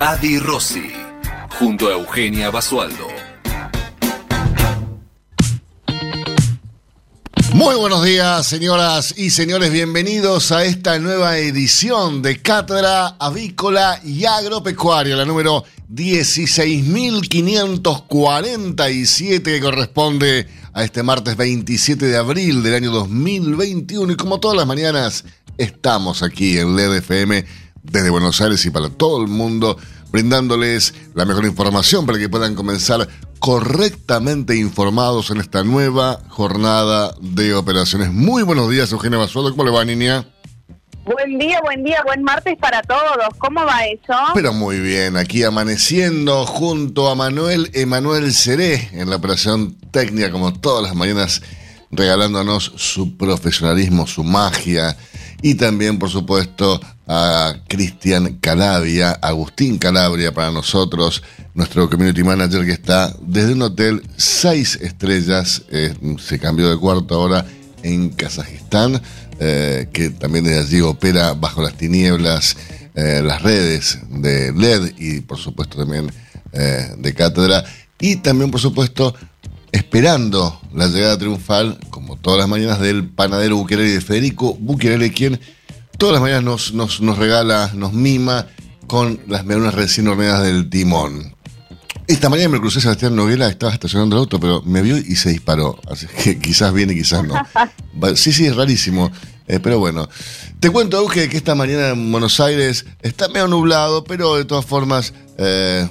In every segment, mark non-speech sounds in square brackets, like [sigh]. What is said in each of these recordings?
Adi Rossi, junto a Eugenia Basualdo. Muy buenos días, señoras y señores. Bienvenidos a esta nueva edición de Cátedra Avícola y Agropecuaria, la número 16.547, que corresponde a este martes 27 de abril del año 2021. Y como todas las mañanas, estamos aquí en LED FM desde Buenos Aires y para todo el mundo, brindándoles la mejor información para que puedan comenzar correctamente informados en esta nueva jornada de operaciones. Muy buenos días, Eugenia Basualdo. ¿Cómo le va, niña? Buen día, buen día, buen martes para todos. ¿Cómo va eso? Pero muy bien, aquí amaneciendo junto a Manuel Emanuel Seré en la operación técnica, como todas las mañanas, regalándonos su profesionalismo, su magia y también, por supuesto, a Cristian Calabria, Agustín Calabria para nosotros, nuestro community manager que está desde un hotel seis estrellas, eh, se cambió de cuarto ahora en Kazajistán, eh, que también desde allí opera bajo las tinieblas eh, las redes de LED y por supuesto también de cátedra. Y también por supuesto esperando la llegada triunfal, como todas las mañanas, del panadero Buquerelli de Federico Buquerelli, quien todas las mañanas nos, nos, nos regala, nos mima con las melonas recién horneadas del timón. Esta mañana me crucé Sebastián Noguera, estaba estacionando el auto, pero me vio y se disparó. Así que [laughs] quizás viene, quizás no. [laughs] Sí, sí, es rarísimo. Eh, pero bueno, te cuento, Euge, que esta mañana en Buenos Aires está medio nublado, pero de todas formas eh,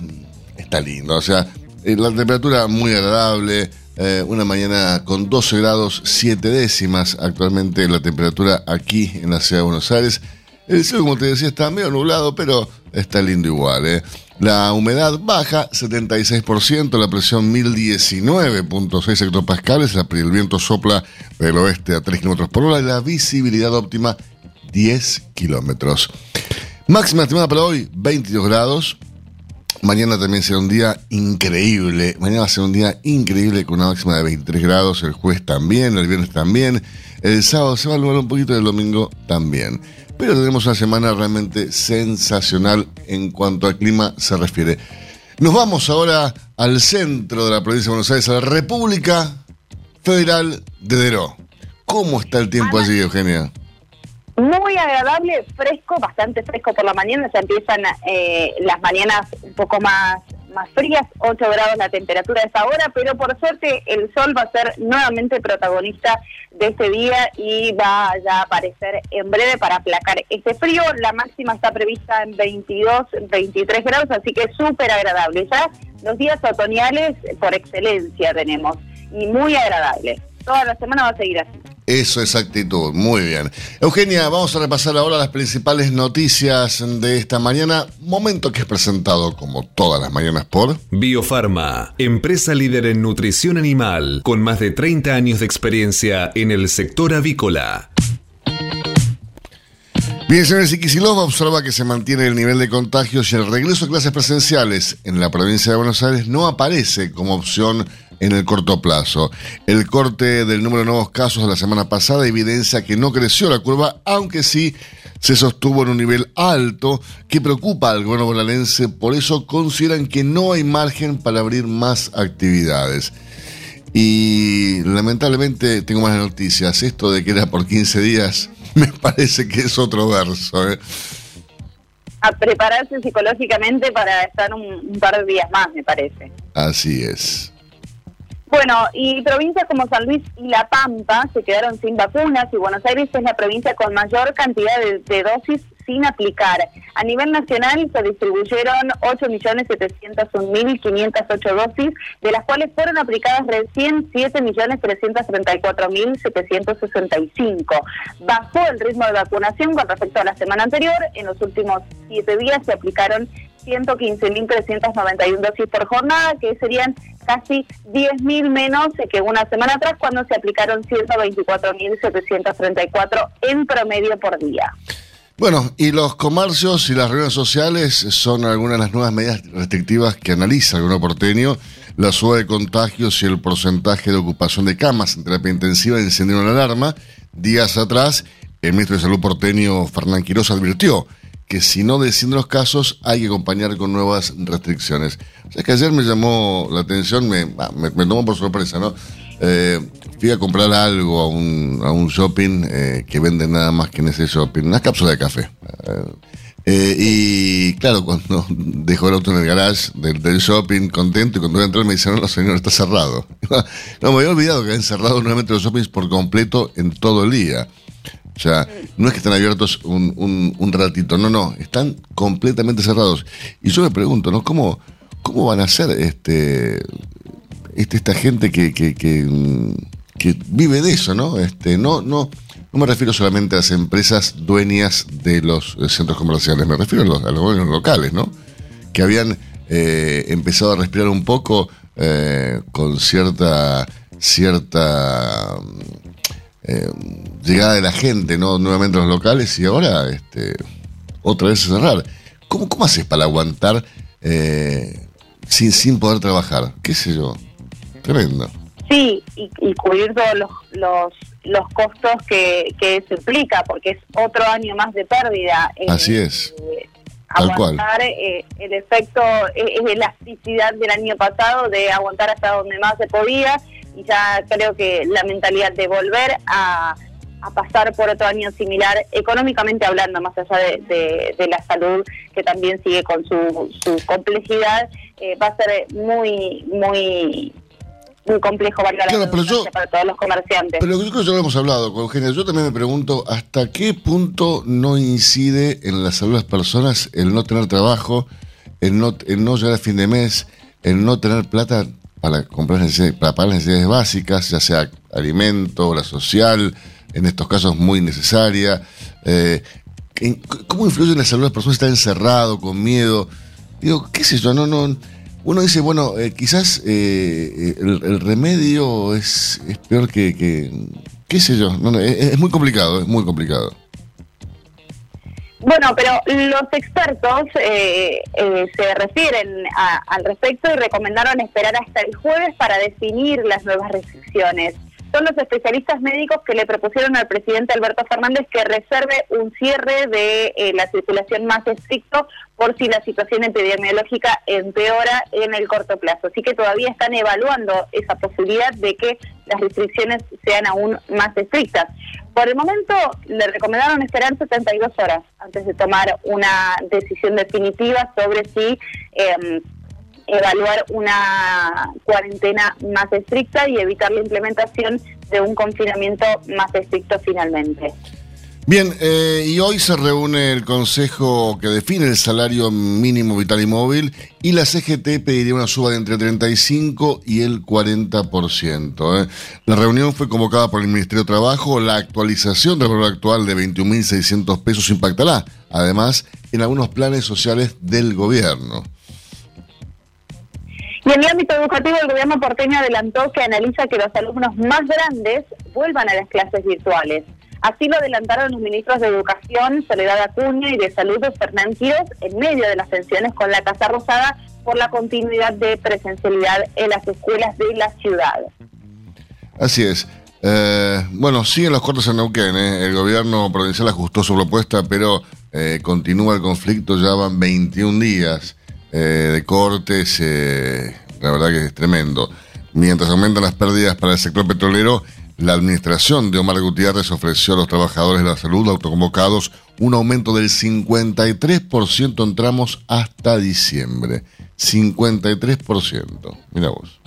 está lindo. O sea, eh, la temperatura muy agradable, eh, una mañana con 12 grados 7 décimas actualmente la temperatura aquí en la ciudad de Buenos Aires. El cielo, como te decía, está medio nublado, pero está lindo igual. ¿eh? La humedad baja 76%, la presión 1019.6 hectopascales, el viento sopla del oeste a 3 kilómetros por hora y la visibilidad óptima 10 kilómetros. Máxima estimada para hoy 22 grados, Mañana también será un día increíble. Mañana va a ser un día increíble con una máxima de 23 grados. El jueves también, el viernes también. El sábado se va a lograr un poquito, el domingo también. Pero tenemos una semana realmente sensacional en cuanto al clima se refiere. Nos vamos ahora al centro de la provincia de Buenos Aires, a la República Federal de Deró. ¿Cómo está el tiempo allí, Eugenia? Muy agradable, fresco, bastante fresco por la mañana, ya empiezan eh, las mañanas un poco más, más frías, 8 grados la temperatura de esa hora, pero por suerte el sol va a ser nuevamente protagonista de este día y va ya a aparecer en breve para aplacar este frío. La máxima está prevista en 22, 23 grados, así que súper agradable. Ya los días otoñales por excelencia tenemos y muy agradable. Toda la semana va a seguir así. Eso es actitud, muy bien. Eugenia, vamos a repasar ahora las principales noticias de esta mañana, momento que es presentado como todas las mañanas por Biofarma, empresa líder en nutrición animal, con más de 30 años de experiencia en el sector avícola. Bien, señores, Iquisilov observa que se mantiene el nivel de contagios y el regreso a clases presenciales en la provincia de Buenos Aires no aparece como opción en el corto plazo. El corte del número de nuevos casos de la semana pasada evidencia que no creció la curva, aunque sí se sostuvo en un nivel alto que preocupa al gobierno bonaerense, por eso consideran que no hay margen para abrir más actividades. Y lamentablemente tengo más noticias. Esto de que era por 15 días [laughs] me parece que es otro verso. ¿eh? A prepararse psicológicamente para estar un par de días más, me parece. Así es. Bueno, y provincias como San Luis y La Pampa se quedaron sin vacunas y Buenos Aires es la provincia con mayor cantidad de, dosis sin aplicar. A nivel nacional se distribuyeron 8.701.508 dosis, de las cuales fueron aplicadas recién 7.334.765. Bajó el ritmo de vacunación con respecto a la semana anterior. En los últimos siete días se aplicaron 115.391 dosis por jornada, que serían casi 10.000 menos que una semana atrás cuando se aplicaron 124.734 en promedio por día. Bueno, y los comercios y las reuniones sociales son algunas de las nuevas medidas restrictivas que analiza el gobierno porteño. La suba de contagios y el porcentaje de ocupación de camas en terapia intensiva encendieron la alarma. Días atrás, el ministro de Salud porteño, Fernán Quiroz, advirtió que si no descienden los casos, hay que acompañar con nuevas restricciones. O sea, que ayer me llamó la atención, me, me, me tomó por sorpresa, ¿no? Eh, fui a comprar algo a un, a un shopping eh, que vende nada más que en ese shopping, una cápsula de café. Eh, y claro, cuando [laughs] dejó el auto en el garage del, shopping, contento, y cuando voy a entrar me dicen, no, señor, está cerrado. [laughs] no, me había olvidado que habían cerrado nuevamente los shoppings por completo en todo el día. O sea, no es que estén abiertos un, un, ratito, no, no, están completamente cerrados. Y yo me pregunto, ¿no? ¿Cómo, cómo van a hacer este este, esta gente que, que, que, vive de eso, ¿no? Este, no, no, no me refiero solamente a las empresas dueñas de los centros comerciales, me refiero a los, gobiernos locales, ¿no? Que habían eh, empezado a respirar un poco eh, con cierta, cierta eh, llegada de la gente, ¿no? Nuevamente a los locales y ahora, este, otra vez cerrar. ¿Cómo, cómo haces para aguantar sin, sin poder trabajar? ¿Qué sé yo? Tremendo. Sí, y, cubrir todos los, los, los costos que, que eso implica, porque es otro año más de pérdida. Eh, Así es. Eh, aguantar eh, el efecto, es elasticidad del año pasado, de aguantar hasta donde más se podía, y ya creo que la mentalidad de volver a, a pasar por otro año similar, económicamente hablando, más allá de, de, la salud, que también sigue con su, su complejidad, va a ser muy, muy muy complejo valga claro, pero yo, para todos los comerciantes. Pero yo creo que ya lo hemos hablado con Eugenia. Yo también me pregunto hasta qué punto no incide en la salud de las personas el no tener trabajo, el no, el no llegar a fin de mes, el no tener plata para comprar para pagar las necesidades básicas, ya sea alimento, la social, en estos casos muy necesaria. Eh, ¿Cómo influye en la salud de las personas estar encerrado, con miedo? Digo, qué sé yo, no, no uno dice, bueno, eh, quizás eh, el, remedio es, peor que, que, qué sé yo, es, muy complicado, es muy complicado. Bueno, pero los expertos eh, se refieren al respecto y recomendaron esperar hasta el jueves para definir las nuevas restricciones son los especialistas médicos que le propusieron al presidente Alberto Fernández que reserve un cierre de eh, la circulación más estricto por si la situación epidemiológica empeora en el corto plazo. Así que todavía están evaluando esa posibilidad de que las restricciones sean aún más estrictas. Por el momento le recomendaron esperar 72 horas antes de tomar una decisión definitiva sobre si eh, evaluar una cuarentena más estricta y evitar la implementación de un confinamiento más estricto finalmente. Bien, eh, y hoy se reúne el Consejo que define el salario mínimo vital y móvil y la CGT pediría una suba de entre 35 y el 40%. ¿eh? La reunión fue convocada por el Ministerio de Trabajo. La actualización del valor actual de 21.600 pesos impactará, además, en algunos planes sociales del gobierno. Y en el ámbito educativo, el gobierno porteño adelantó que analiza que los alumnos más grandes vuelvan a las clases virtuales. Así lo adelantaron los ministros de Educación, Soledad Acuña, y de Salud, Fernán Quiroz, en medio de las tensiones con la Casa Rosada por la continuidad de presencialidad en las escuelas de la ciudad. Así es. Eh, bueno, siguen los cortes en Neuquén. ¿eh? El gobierno provincial ajustó su propuesta, pero eh, continúa el conflicto. Ya van 21 días. De cortes, la verdad que es tremendo. Mientras aumentan las pérdidas para el sector petrolero, la administración de Omar Gutiérrez ofreció a los trabajadores de la salud autoconvocados un aumento del 53% en tramos hasta diciembre. 53%. Mira vos.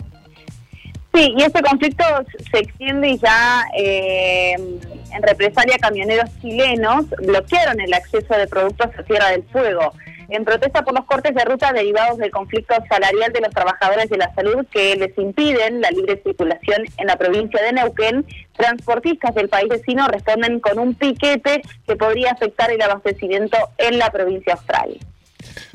Sí, y este conflicto se extiende y ya eh, en represalia camioneros chilenos bloquearon el acceso de productos a Tierra del Fuego en protesta por los cortes de ruta derivados del conflicto salarial de los trabajadores de la salud que les impiden la libre circulación en la provincia de Neuquén, transportistas del país vecino responden con un piquete que podría afectar el abastecimiento en la provincia austral.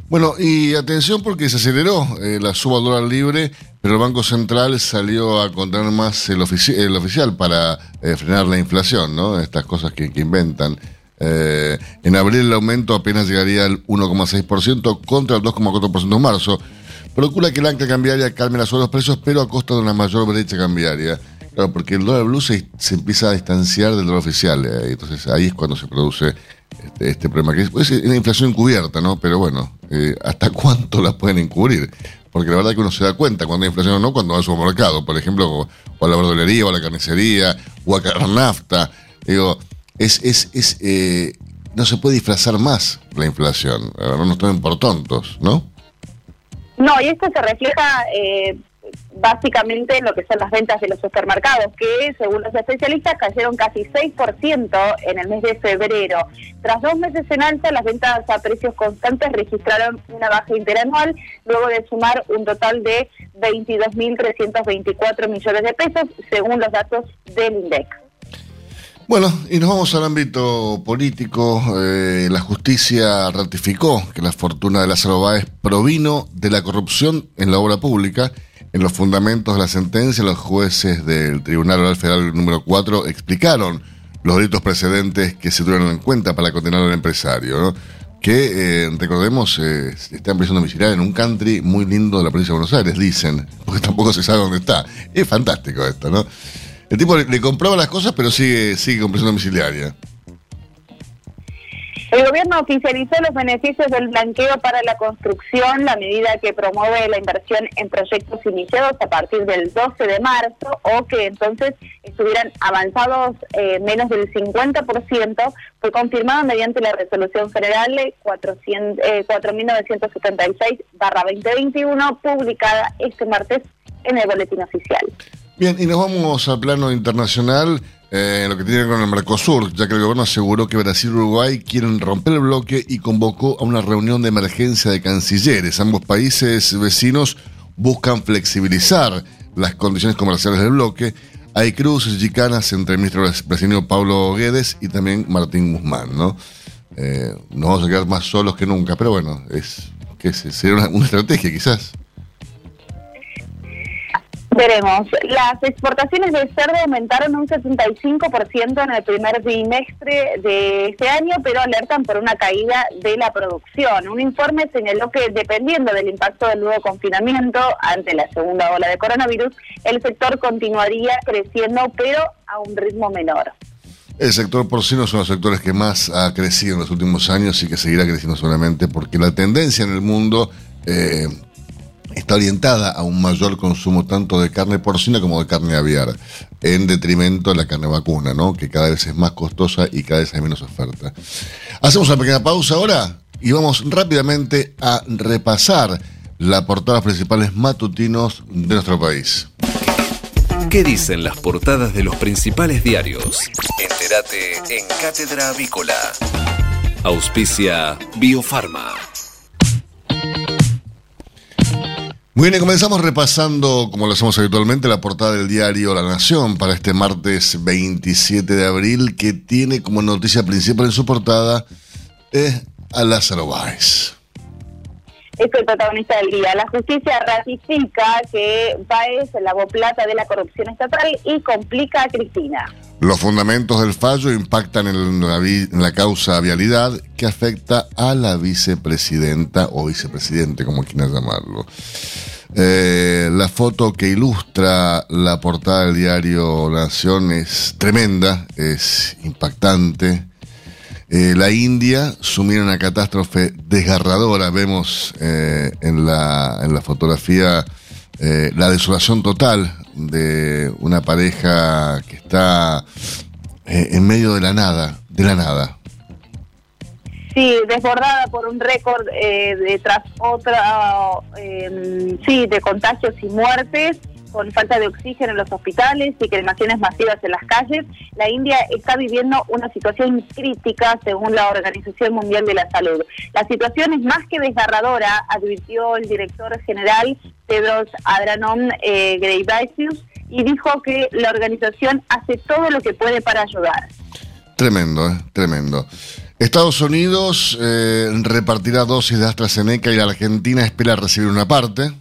Bueno, y atención porque se aceleró eh, la suba dólar libre, pero el Banco Central salió a contener más el, el oficial para eh, frenar la inflación, ¿no? Estas cosas que, inventan. Eh, en abril el aumento apenas llegaría al 1,6% contra el 2,4% en marzo. Procura que la ancla cambiaria calme las los precios, pero a costa de una mayor brecha cambiaria. Claro, porque el dólar blue se, empieza a distanciar del dólar oficial. entonces ahí es cuando se produce este, este, problema, que es, pues, una inflación encubierta, ¿no? Pero bueno, eh, ¿hasta cuánto la pueden encubrir? Porque la verdad que uno se da cuenta cuando hay inflación o no, cuando va al supermercado, por ejemplo, o, a la verdulería, o a la carnicería, o a la nafta. Digo, es, es, es eh, no se puede disfrazar más la inflación. No nos tomen por tontos, ¿no? No, y esto se refleja eh, básicamente lo que son las ventas de los supermercados, que según los especialistas cayeron casi 6% en el mes de febrero. Tras dos meses en alta, las ventas a precios constantes registraron una baja interanual, luego de sumar un total de 22.324 millones de pesos, según los datos del INDEC. Bueno, y nos vamos al ámbito político. Eh, la justicia ratificó que la fortuna de Lázaro Báez provino de la corrupción en la obra pública en los fundamentos de la sentencia, los jueces del Tribunal Oral Federal número 4 explicaron los delitos precedentes que se tuvieron en cuenta para condenar al empresario, que, eh, recordemos, eh, está en prisión domiciliaria en un country muy lindo de la provincia de Buenos Aires, dicen, porque tampoco se sabe dónde está. Es fantástico esto, ¿no? El tipo le, compraba las cosas, pero sigue, sigue con prisión domiciliaria. El gobierno oficializó los beneficios del blanqueo para la construcción, la medida que promueve la inversión en proyectos iniciados a partir del 12 de marzo o que entonces estuvieran avanzados eh, menos del 50%, fue confirmado mediante la resolución federal 4976-2021 eh, publicada este martes en el boletín oficial. Bien, y nos vamos al plano internacional. Eh, lo que tiene que ver con el Mercosur, ya que el gobierno aseguró que Brasil y Uruguay quieren romper el bloque y convocó a una reunión de emergencia de cancilleres. Ambos países vecinos buscan flexibilizar las condiciones comerciales del bloque. Hay cruces chicanas entre el ministro brasileño Pablo Guedes y también Martín Guzmán, ¿no? Eh, nos vamos a quedar más solos que nunca, pero bueno, es que sería una estrategia quizás. Veremos. Las exportaciones de cerdo aumentaron un 75% en el primer trimestre de este año, pero alertan por una caída de la producción. Un informe señaló que dependiendo del impacto del nuevo confinamiento ante la segunda ola de coronavirus, el sector continuaría creciendo, pero a un ritmo menor. El sector porcino es uno de los sectores que más ha crecido en los últimos años y que seguirá creciendo solamente porque la tendencia en el mundo eh, está orientada a un mayor consumo tanto de carne porcina como de carne aviar, en detrimento de la carne vacuna, ¿no? que cada vez es más costosa y cada vez hay menos oferta. Hacemos una pequeña pausa ahora y vamos rápidamente a repasar la portada principales matutinos de nuestro país. ¿Qué dicen las portadas de los principales diarios? Entérate en Cátedra Avícola. Auspicia Biofarma. Muy bien, comenzamos repasando, como lo hacemos habitualmente, la portada del diario La Nación para este martes 27 de abril, que tiene como noticia principal en su portada eh, a Lázaro Báez. Es el protagonista del día. La justicia ratifica que Báez lavó plata de la corrupción estatal y complica a Cristina. Los fundamentos del fallo impactan en la, causa vialidad que afecta a la vicepresidenta o vicepresidente, como quieras llamarlo. Eh, la foto que ilustra la portada del diario Nación es tremenda, es impactante. Eh, la India sumida en una catástrofe desgarradora. Vemos eh, en, la, en la fotografía la desolación total de una pareja que está en medio de la nada, de la nada. Sí, desbordada por un récord eh, de tras otra, eh, sí, de contagios y muertes, con falta de oxígeno en los hospitales y cremaciones masivas en las calles. La India está viviendo una situación crítica según la Organización Mundial de la Salud. La situación es más que desgarradora, advirtió el director general Tedros Adhanom eh, Ghebreyesus y dijo que la organización hace todo lo que puede para ayudar. Tremendo, ¿eh? tremendo. Estados Unidos eh, repartirá dosis de AstraZeneca y la Argentina espera recibir una parte.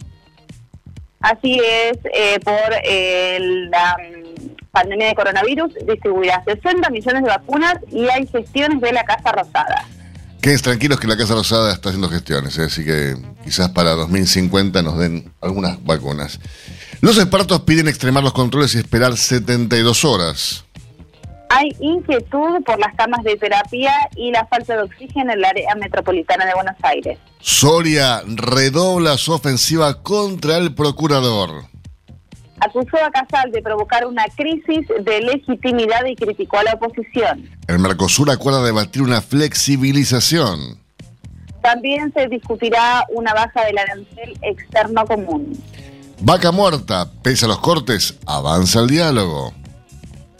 Así es, eh, por eh, la mm, pandemia de coronavirus distribuirá 60 millones de vacunas y hay gestiones de la Casa Rosada. Queden tranquilos que la Casa Rosada está haciendo gestiones, así que quizás para 2050 nos den algunas vacunas. Los expertos piden extremar los controles y esperar 72 horas. Hay inquietud por las camas de terapia y la falta de oxígeno en el área metropolitana de Buenos Aires. Soria redobla su ofensiva contra el procurador. Acusó a Casal de provocar una crisis de legitimidad y criticó a la oposición. El Mercosur acuerda debatir una flexibilización. También se discutirá una baja del arancel externo común. Vaca muerta, pese a los cortes, avanza el diálogo.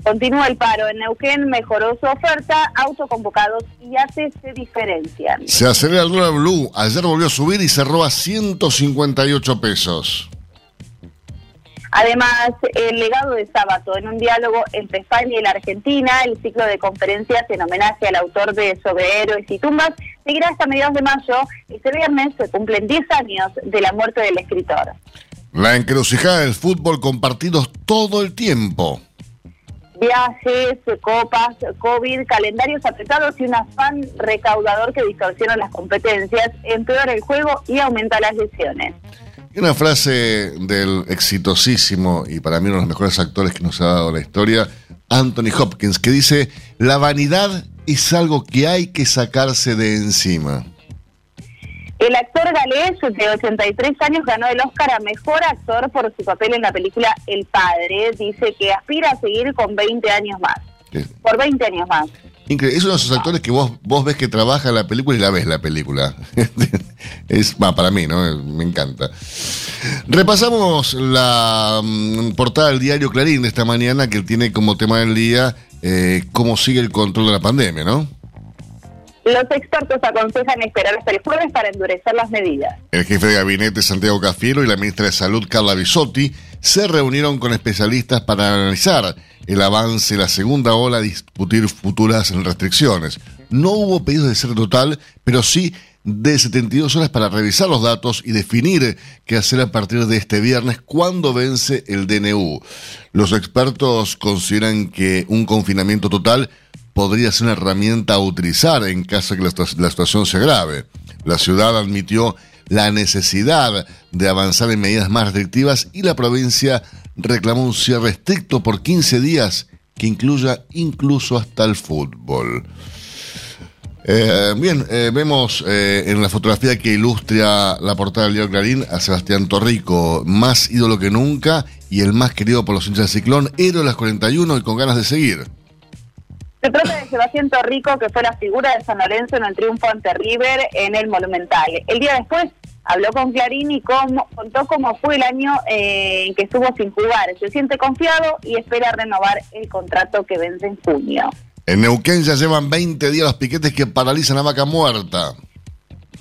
Continúa el paro. En Neuquén mejoró su oferta, autoconvocados y hace se diferencian. Se acelera el dólar blue. Ayer volvió a subir y cerró a 158 pesos. Además, el legado de sábado en un diálogo entre España y la Argentina, el ciclo de conferencias en homenaje al autor de Sobre Héroes y Tumbas, seguirá hasta mediados de mayo. Este viernes se cumplen 10 años de la muerte del escritor. La encrucijada del fútbol compartidos todo el tiempo viajes, copas, COVID, calendarios apretados y un afán recaudador que distorsiona las competencias, empeora el juego y aumenta las lesiones. Y una frase del exitosísimo y para mí uno de los mejores actores que nos ha dado la historia, Anthony Hopkins, que dice, la vanidad es algo que hay que sacarse de encima. El actor galés de 83 años ganó el Oscar a Mejor Actor por su papel en la película El Padre. Dice que aspira a seguir con 20 años más. Por 20 años más. Increíble. Es uno de esos actores que vos, vos ves que trabaja la película y la ves la película. [laughs] es para mí, ¿no? Me encanta. Repasamos la mm, portada del diario Clarín de esta mañana que tiene como tema del día eh, cómo sigue el control de la pandemia, ¿no? Los expertos aconsejan esperar hasta el jueves para endurecer las medidas. El jefe de gabinete Santiago Cafiero y la ministra de Salud Carla Bisotti se reunieron con especialistas para analizar el avance de la segunda ola discutir futuras restricciones. No hubo pedidos de ser total, pero sí de 72 horas para revisar los datos y definir qué hacer a partir de este viernes cuando vence el DNU. Los expertos consideran que un confinamiento total podría ser una herramienta a utilizar en caso de que la, situación se agrave. La ciudad admitió la necesidad de avanzar en medidas más restrictivas y la provincia reclamó un cierre estricto por 15 días que incluya incluso hasta el fútbol. Eh, bien, eh, vemos eh, en la fotografía que ilustra la portada del diario Clarín a Sebastián Torrico, más ídolo que nunca y el más querido por los hinchas de Ciclón, héroe de las 41 y con ganas de seguir. Se trata de Sebastián Torrico, que fue la figura de San Lorenzo en el triunfo ante River en el Monumental. El día después habló con Clarín y contó cómo fue el año eh, en que estuvo sin jugar. Se siente confiado y espera renovar el contrato que vence en junio. En Neuquén ya llevan 20 días los piquetes que paralizan a Vaca Muerta.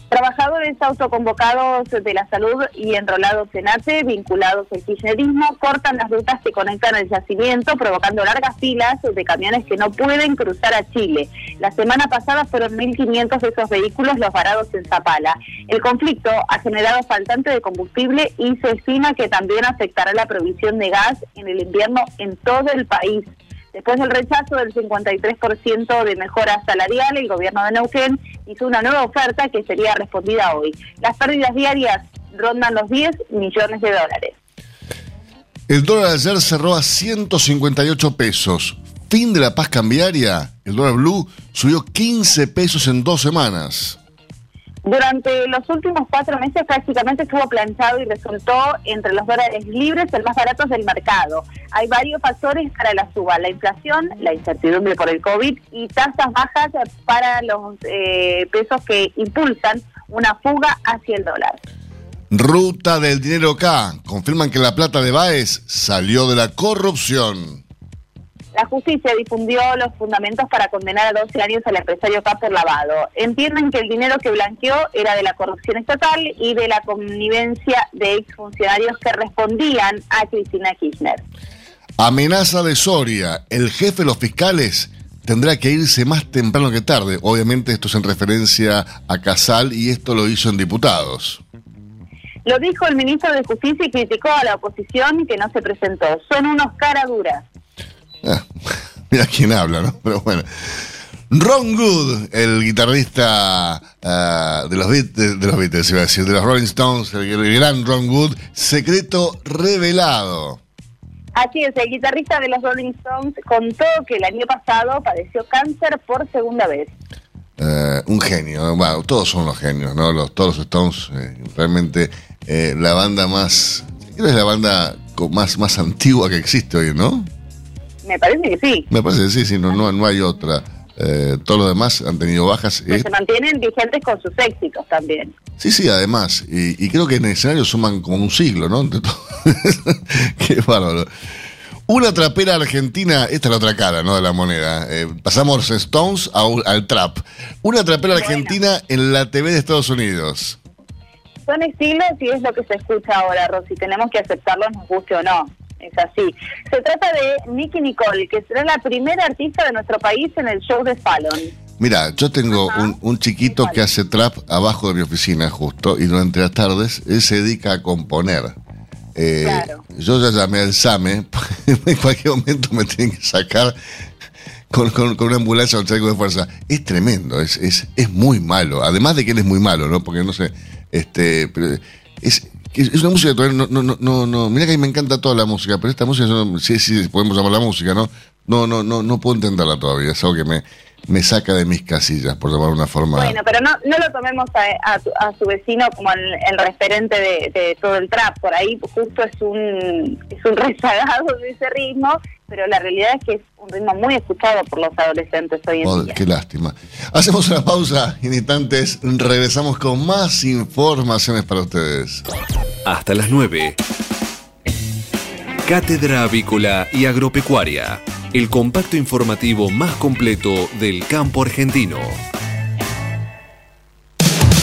Trabajadores autoconvocados de la salud y enrolados en ATE, vinculados al kirchnerismo, cortan las rutas que conectan el yacimiento, provocando largas filas de camiones que no pueden cruzar a Chile. La semana pasada fueron 1.500 de esos vehículos los varados en Zapala. El conflicto ha generado faltante de combustible y se estima que también afectará la provisión de gas en el invierno en todo el país. Después del rechazo del 53% de mejora salarial, el gobierno de Neuquén hizo una nueva oferta que sería respondida hoy. Las pérdidas diarias rondan los 10 millones de dólares. El dólar ayer cerró a 158 pesos. Fin de la paz cambiaria. El dólar blue subió 15 pesos en dos semanas. Durante los últimos cuatro meses prácticamente estuvo planchado y resultó entre los dólares libres el más barato del mercado. Hay varios factores para la suba, la inflación, la incertidumbre por el COVID y tasas bajas para los eh, pesos que impulsan una fuga hacia el dólar. Ruta del dinero acá. Confirman que la plata de Baez salió de la corrupción. La justicia difundió los fundamentos para condenar a 12 años al empresario K por lavado. Entienden que el dinero que blanqueó era de la corrupción estatal y de la connivencia de exfuncionarios que respondían a Cristina Kirchner. Amenaza de Soria. El jefe de los fiscales tendrá que irse más temprano que tarde. Obviamente esto es en referencia a Casal y esto lo hizo en diputados. Lo dijo el ministro de Justicia y criticó a la oposición que no se presentó. Son unos cara duras. Ah, [laughs] mira quién habla, ¿no? Pero bueno. Ron Good, el guitarrista ah, de los Beatles, de, los Beatles, iba a decir, de los Rolling Stones, el, gran Ron Good, secreto revelado. Así es, el guitarrista de los Rolling Stones contó que el año pasado padeció cáncer por segunda vez. Eh, un genio, bueno, todos son los genios, ¿no? Los, todos los Stones, eh, realmente eh, la banda más, creo que es la banda más, más antigua que existe hoy, ¿no? Me parece que sí. Me parece que sí, sí, no, no, no hay otra. Eh, todos los demás han tenido bajas. Pero se mantienen vigentes con sus éxitos también. Sí, sí, además. Y, creo que en el escenario suman como un siglo, ¿no? [laughs] Qué bárbaro. Una trapera argentina, esta es la otra cara, ¿no? De la moneda. Eh, pasamos Stones al trap. Una trapera argentina en la TV de Estados Unidos. Son estilos y es lo que se escucha ahora, Rosy. Tenemos que aceptarlo, nos guste o no es así. Se trata de Nicky Nicole, que será la primera artista de nuestro país en el show de Fallon. Mira, yo tengo un, chiquito que hace trap abajo de mi oficina justo y durante las tardes él se dedica a componer. Eh, yo ya llamé al SAME, [laughs] en cualquier momento me tienen que sacar con, una ambulancia o un de fuerza. Es tremendo, es, es, es muy malo. Además de que él es muy malo, ¿no? Porque no sé, este, es, es una música todavía no, no, no, no, mira que a mí me encanta toda la música, pero esta música, sí, sí, podemos llamar la música, ¿no? No, no, no, no puedo entenderla todavía, es algo que me, me saca de mis casillas, por llamar una forma. Bueno, pero no, no lo tomemos a, a, su vecino como el, referente de, todo el trap. Por ahí justo es un, es un [laughs] rezagado de ese ritmo, pero la realidad es que es un ritmo muy escuchado por los adolescentes hoy en día. Qué lástima. Hacemos una pausa en instantes regresamos con más informaciones para ustedes. Hasta las 9. Cátedra Avícola y Agropecuaria el compacto informativo más completo del campo argentino.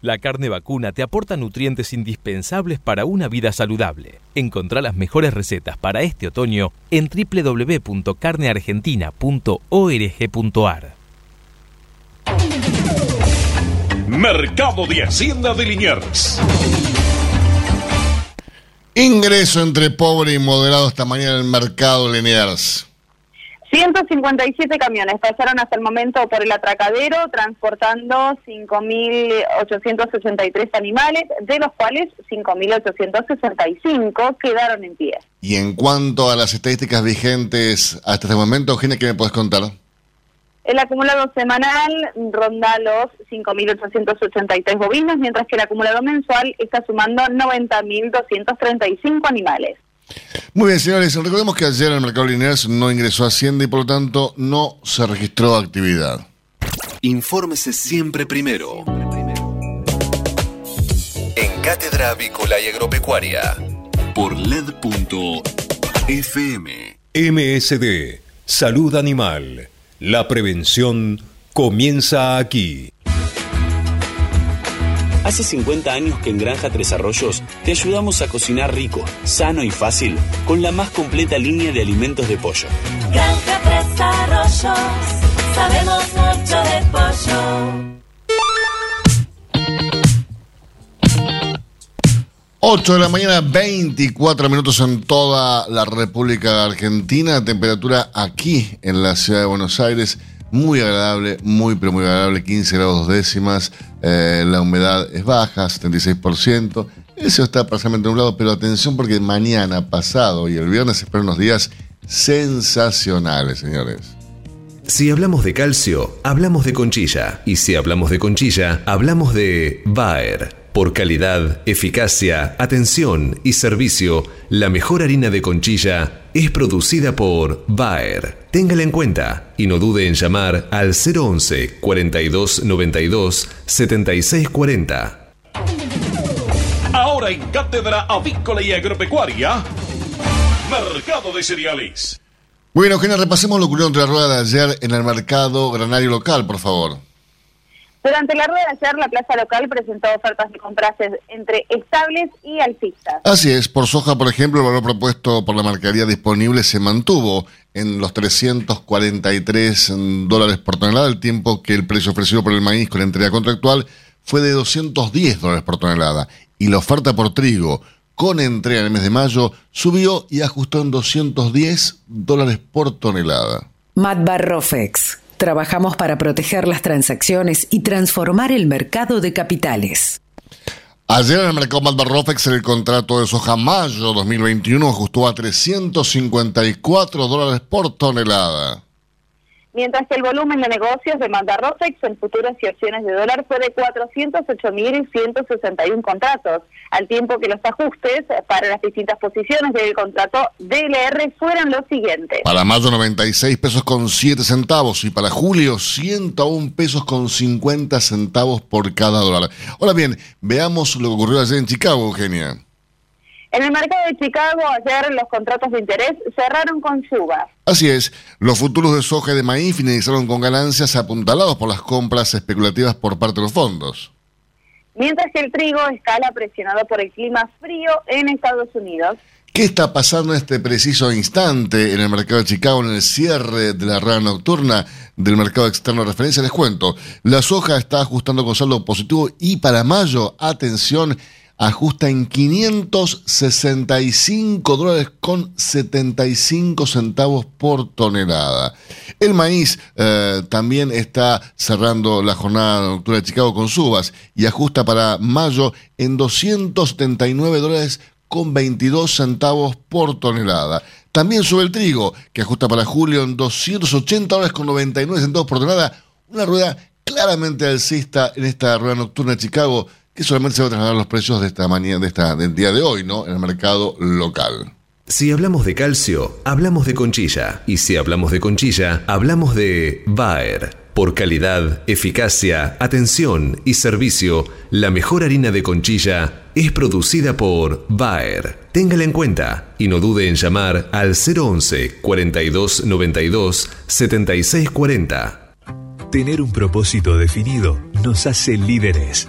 La carne vacuna te aporta nutrientes indispensables para una vida saludable. Encontrá las mejores recetas para este otoño en www.carneargentina.org.ar. Mercado de Hacienda de Liniers. Ingreso entre pobre y moderado esta mañana en el mercado Liniers. 157 camiones pasaron hasta el momento por el atracadero transportando 5.863 animales, de los cuales 5.865 quedaron en pie. Y en cuanto a las estadísticas vigentes hasta este momento, Eugenia, ¿qué me puedes contar? El acumulado semanal ronda los 5.883 bovinos, mientras que el acumulado mensual está sumando 90.235 animales. Muy bien, señores, recordemos que ayer el mercado lineal no ingresó a Hacienda y por lo tanto no se registró actividad. Infórmese siempre primero. En Cátedra Avícola y Agropecuaria. Por LED.fm. MSD. Salud Animal. La prevención comienza aquí. Hace 50 años que en Granja Tres Arroyos te ayudamos a cocinar rico, sano y fácil con la más completa línea de alimentos de pollo. Granja Tres Arroyos, sabemos mucho de pollo. 8 de la mañana, 24 minutos en toda la República Argentina. Temperatura aquí en la ciudad de Buenos Aires muy agradable, muy pero muy agradable, 15 grados dos décimas, eh, la humedad es baja, 76%, eso está parcialmente nublado, pero atención porque mañana, pasado y el viernes esperan unos días sensacionales, señores. Si hablamos de calcio, hablamos de conchilla, y si hablamos de conchilla, hablamos de Bayer. Por calidad, eficacia, atención y servicio, la mejor harina de conchilla es producida por Bayer. Téngala en cuenta y no dude en llamar al 011 42 92 76 40 Ahora en Cátedra Avícola y Agropecuaria, Mercado de Cereales. Bueno, Eugenia, repasemos lo que ocurrió entre la rueda de ayer en el mercado granario local, por favor. Durante la rueda de ayer, la plaza local presentó ofertas de compras entre estables y alcistas. Así es, por soja, por ejemplo, el valor propuesto por la mercadería disponible se mantuvo en los 343 dólares por tonelada, el tiempo que el precio ofrecido por el maíz con la entrega contractual fue de 210 dólares por tonelada. Y la oferta por trigo con entrega en el mes de mayo subió y ajustó en 210 dólares por tonelada. Matbar Rofex. Trabajamos para proteger las transacciones y transformar el mercado de capitales. Ayer en el mercado Matbar Rofex el contrato de soja mayo 2021 ajustó a 354 dólares por tonelada mientras que el volumen de negocios de Mandarrotex en futuras y opciones de dólar fue de 408.161 contratos, al tiempo que los ajustes para las distintas posiciones del contrato DLR fueron los siguientes. Para mayo 96 pesos con 7 centavos y para julio 101 pesos con 50 centavos por cada dólar. Ahora bien, veamos lo que ocurrió ayer en Chicago, Eugenia. En el mercado de Chicago ayer los contratos de interés cerraron con subas. Así es, los futuros de soja y de maíz finalizaron con ganancias apuntalados por las compras especulativas por parte de los fondos. Mientras que el trigo escala presionado por el clima frío en Estados Unidos. ¿Qué está pasando en este preciso instante en el mercado de Chicago en el cierre de la rueda nocturna del mercado externo de referencia? Les cuento, la soja está ajustando con saldo positivo y para mayo, atención, ajusta en 565 dólares con 75 centavos por tonelada. El maíz eh, también está cerrando la jornada nocturna de Chicago con subas y ajusta para mayo en 279 dólares con 22 centavos por tonelada. También sube el trigo, que ajusta para julio en 280 dólares con 99 centavos por tonelada. Una rueda claramente alcista en esta rueda nocturna de Chicago que solamente se van a trasladar los precios de esta mañana, de esta, del día de hoy, ¿no? En el mercado local. Si hablamos de calcio, hablamos de conchilla. Y si hablamos de conchilla, hablamos de Bayer. Por calidad, eficacia, atención y servicio, la mejor harina de conchilla es producida por Bayer. Téngala en cuenta y no dude en llamar al 011 42 92 76 40. Tener un propósito definido nos hace líderes.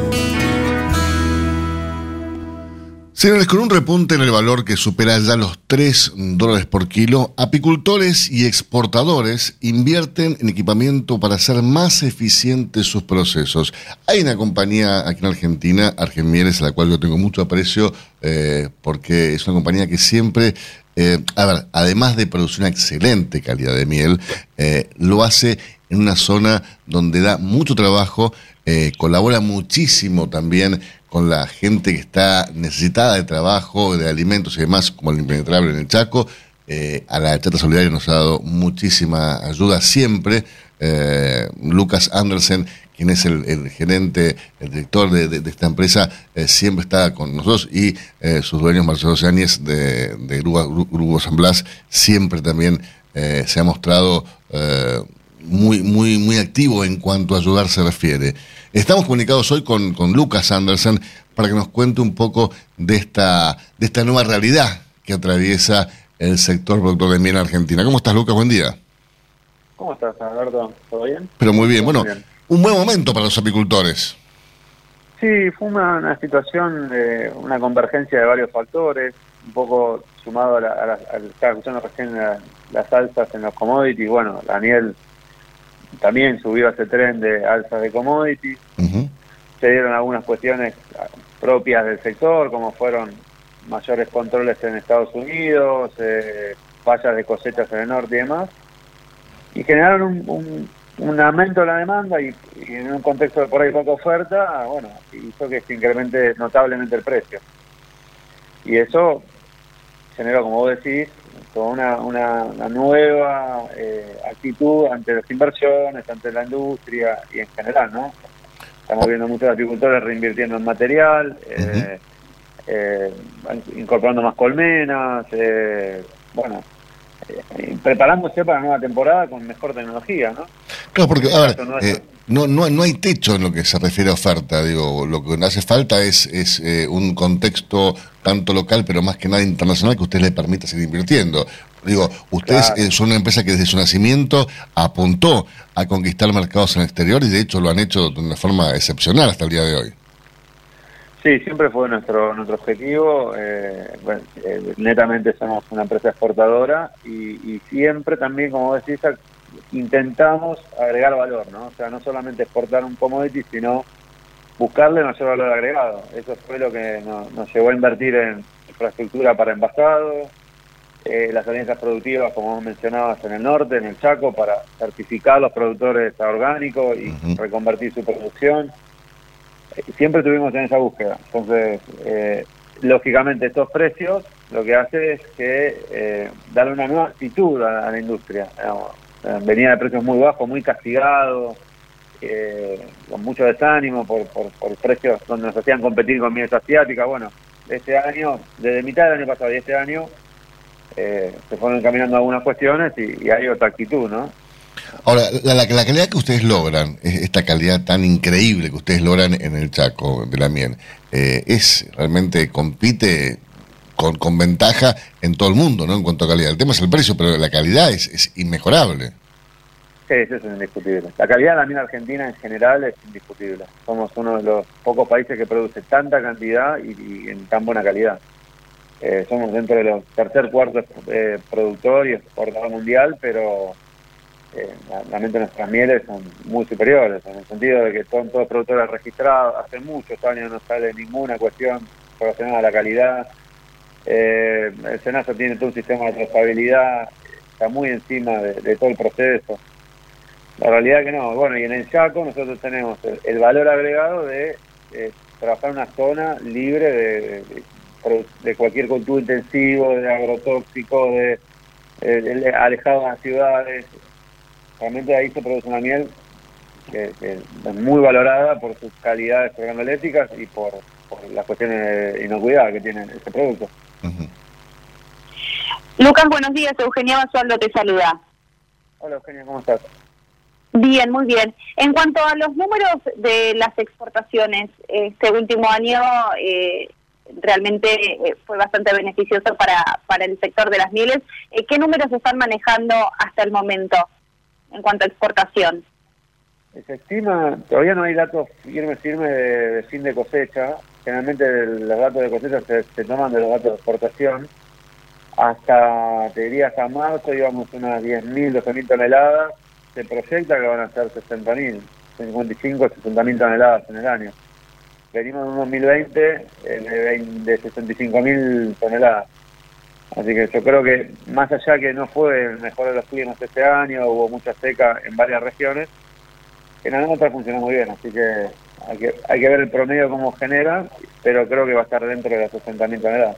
Señores, con un repunte en el valor que supera ya los 3 dólares por kilo, apicultores y exportadores invierten en equipamiento para hacer más eficientes sus procesos. Hay una compañía aquí en Argentina, Argenmieres, a la cual yo tengo mucho aprecio, eh, porque es una compañía que siempre, eh, a ver, además de producir una excelente calidad de miel, eh, lo hace en una zona donde da mucho trabajo, colabora muchísimo también con la gente que está necesitada de trabajo, de alimentos y demás, como el impenetrable en el Chaco. Eh, a la Chata Solidaria nos ha dado muchísima ayuda siempre. Eh, Lucas Andersen, quien es el, gerente, el director de, esta empresa, eh, siempre está con nosotros y sus dueños, Marcelo Sáñez de, de Grupo, San Blas, siempre también se ha mostrado muy, muy, muy activo en cuanto a ayudar se refiere. Estamos comunicados hoy con, con Lucas Anderson para que nos cuente un poco de esta, de esta nueva realidad que atraviesa el sector productor de miel en Argentina. ¿Cómo estás, Lucas? Buen día. ¿Cómo estás, Alberto? ¿Todo bien? Pero muy bien. bueno, un buen momento para los apicultores. Sí, fue una, situación de una convergencia de varios factores, un poco sumado a, la, estaba escuchando recién las alzas en los commodities, bueno, Daniel también subió ese tren de alzas de commodities. Se dieron algunas cuestiones propias del sector, como fueron mayores controles en Estados Unidos, eh, fallas de cosechas en el norte y demás, y generaron un, un, un aumento de la demanda y, y en un contexto de por ahí poca oferta, bueno, hizo que se incremente notablemente el precio. Y eso generó, como vos decís, toda una, una, una nueva eh, actitud ante las inversiones, ante la industria y en general, ¿no? Estamos viendo muchos agricultores reinvirtiendo en material, eh, eh, incorporando más colmenas, eh, bueno, eh, preparándose para la nueva temporada con mejor tecnología, ¿no? Claro, porque, a ver, nuestro. eh, no, no, no hay techo en lo que se refiere a oferta. Digo, lo que hace falta es, es eh, un contexto tanto local, pero más que nada internacional, que usted le permita seguir invirtiendo. Digo, ustedes Claro. son una empresa que desde su nacimiento apuntó a conquistar mercados en el exterior y de hecho lo han hecho de una forma excepcional hasta el día de hoy. Sí, siempre fue nuestro nuestro objetivo. eh, bueno, eh, netamente somos una empresa exportadora y, y siempre también, como decís, intentamos agregar valor, ¿no? O sea, no solamente exportar un commodity, sino buscarle mayor valor agregado. Eso fue lo que nos, nos llevó a invertir en infraestructura para envasado, eh, las alianzas productivas, como vos mencionabas, en el norte, en el Chaco, para certificar los productores a orgánicos y reconvertir su producción siempre tuvimos en esa búsqueda. Entonces, eh, lógicamente estos precios lo que hace es que eh, darle una nueva actitud a, la industria. venía de precios muy bajos, muy castigados, eh, con mucho desánimo por, por, por precios donde nos hacían competir con mieles asiáticas. Bueno, este año, desde mitad del año pasado y este año, se fueron encaminando algunas cuestiones y hay otra actitud, ¿no? Ahora, la, la- calidad que ustedes logran, esta calidad tan increíble que ustedes logran en el Chaco de la miel, eh, es realmente compite con, con ventaja en todo el mundo, ¿no? En cuanto a calidad. El tema es el precio, pero la calidad es, es inmejorable. Eso es indiscutible. La calidad de la miel argentina en general es indiscutible. Somos uno de los pocos países que produce tanta cantidad y, y en tan buena calidad. Eh, somos dentro de los tercer, cuarto eh, productor y exportador mundial, pero eh, realmente nuestras mieles son muy superiores, en el sentido de que son todos productores registrados. Hace muchos años no sale ninguna cuestión relacionada a la calidad. Eh, el SENASA tiene todo un sistema de trazabilidad, está muy encima de, todo el proceso. La realidad que no. Bueno, y en el Chaco nosotros tenemos el, valor agregado de eh, trabajar una zona libre de, de- de cualquier cultivo intensivo, de agrotóxico, de, de alejado de las ciudades. Realmente ahí se produce una miel que, que es muy valorada por sus calidades organoléctricas y por, por las cuestiones de inocuidad que tiene este producto. Lucas, buenos días. Eugenia Basualdo te saluda. Hola Eugenia, ¿cómo estás? Bien, muy bien. En cuanto a los números de las exportaciones, este último año eh, realmente eh, fue bastante beneficioso para, para el sector de las mieles. Eh, ¿Qué números se están manejando hasta el momento en cuanto a exportación? Se estima, todavía no hay datos firmes, firmes de, fin de cosecha. Generalmente los datos de cosecha se, toman de los datos de exportación. Hasta, te diría, hasta marzo íbamos unas 10.000, 12.000 toneladas. Se proyecta que van a ser 60.000, 55, 60.000 toneladas en el año. Venimos en un 2020 eh, de, de 65.000 toneladas. Así que yo creo que más allá que no fue el mejor de los climas este año, hubo mucha seca en varias regiones, en la otra funcionó muy bien, así que hay que, hay que ver el promedio cómo genera, pero creo que va a estar dentro de las 60.000 toneladas.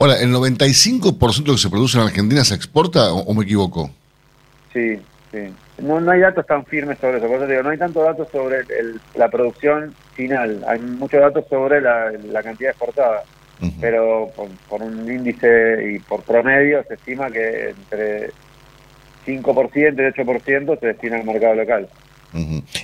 Ahora, ¿el 95% de lo que se produce en Argentina se exporta o, o me equivoco? Sí, sí. No, no hay datos tan firmes sobre eso, por eso te digo, no hay tantos datos sobre el- la producción final, hay muchos datos sobre la, la cantidad exportada, pero por, por un índice y por promedio se estima que entre 5% y 8% se destina al mercado local.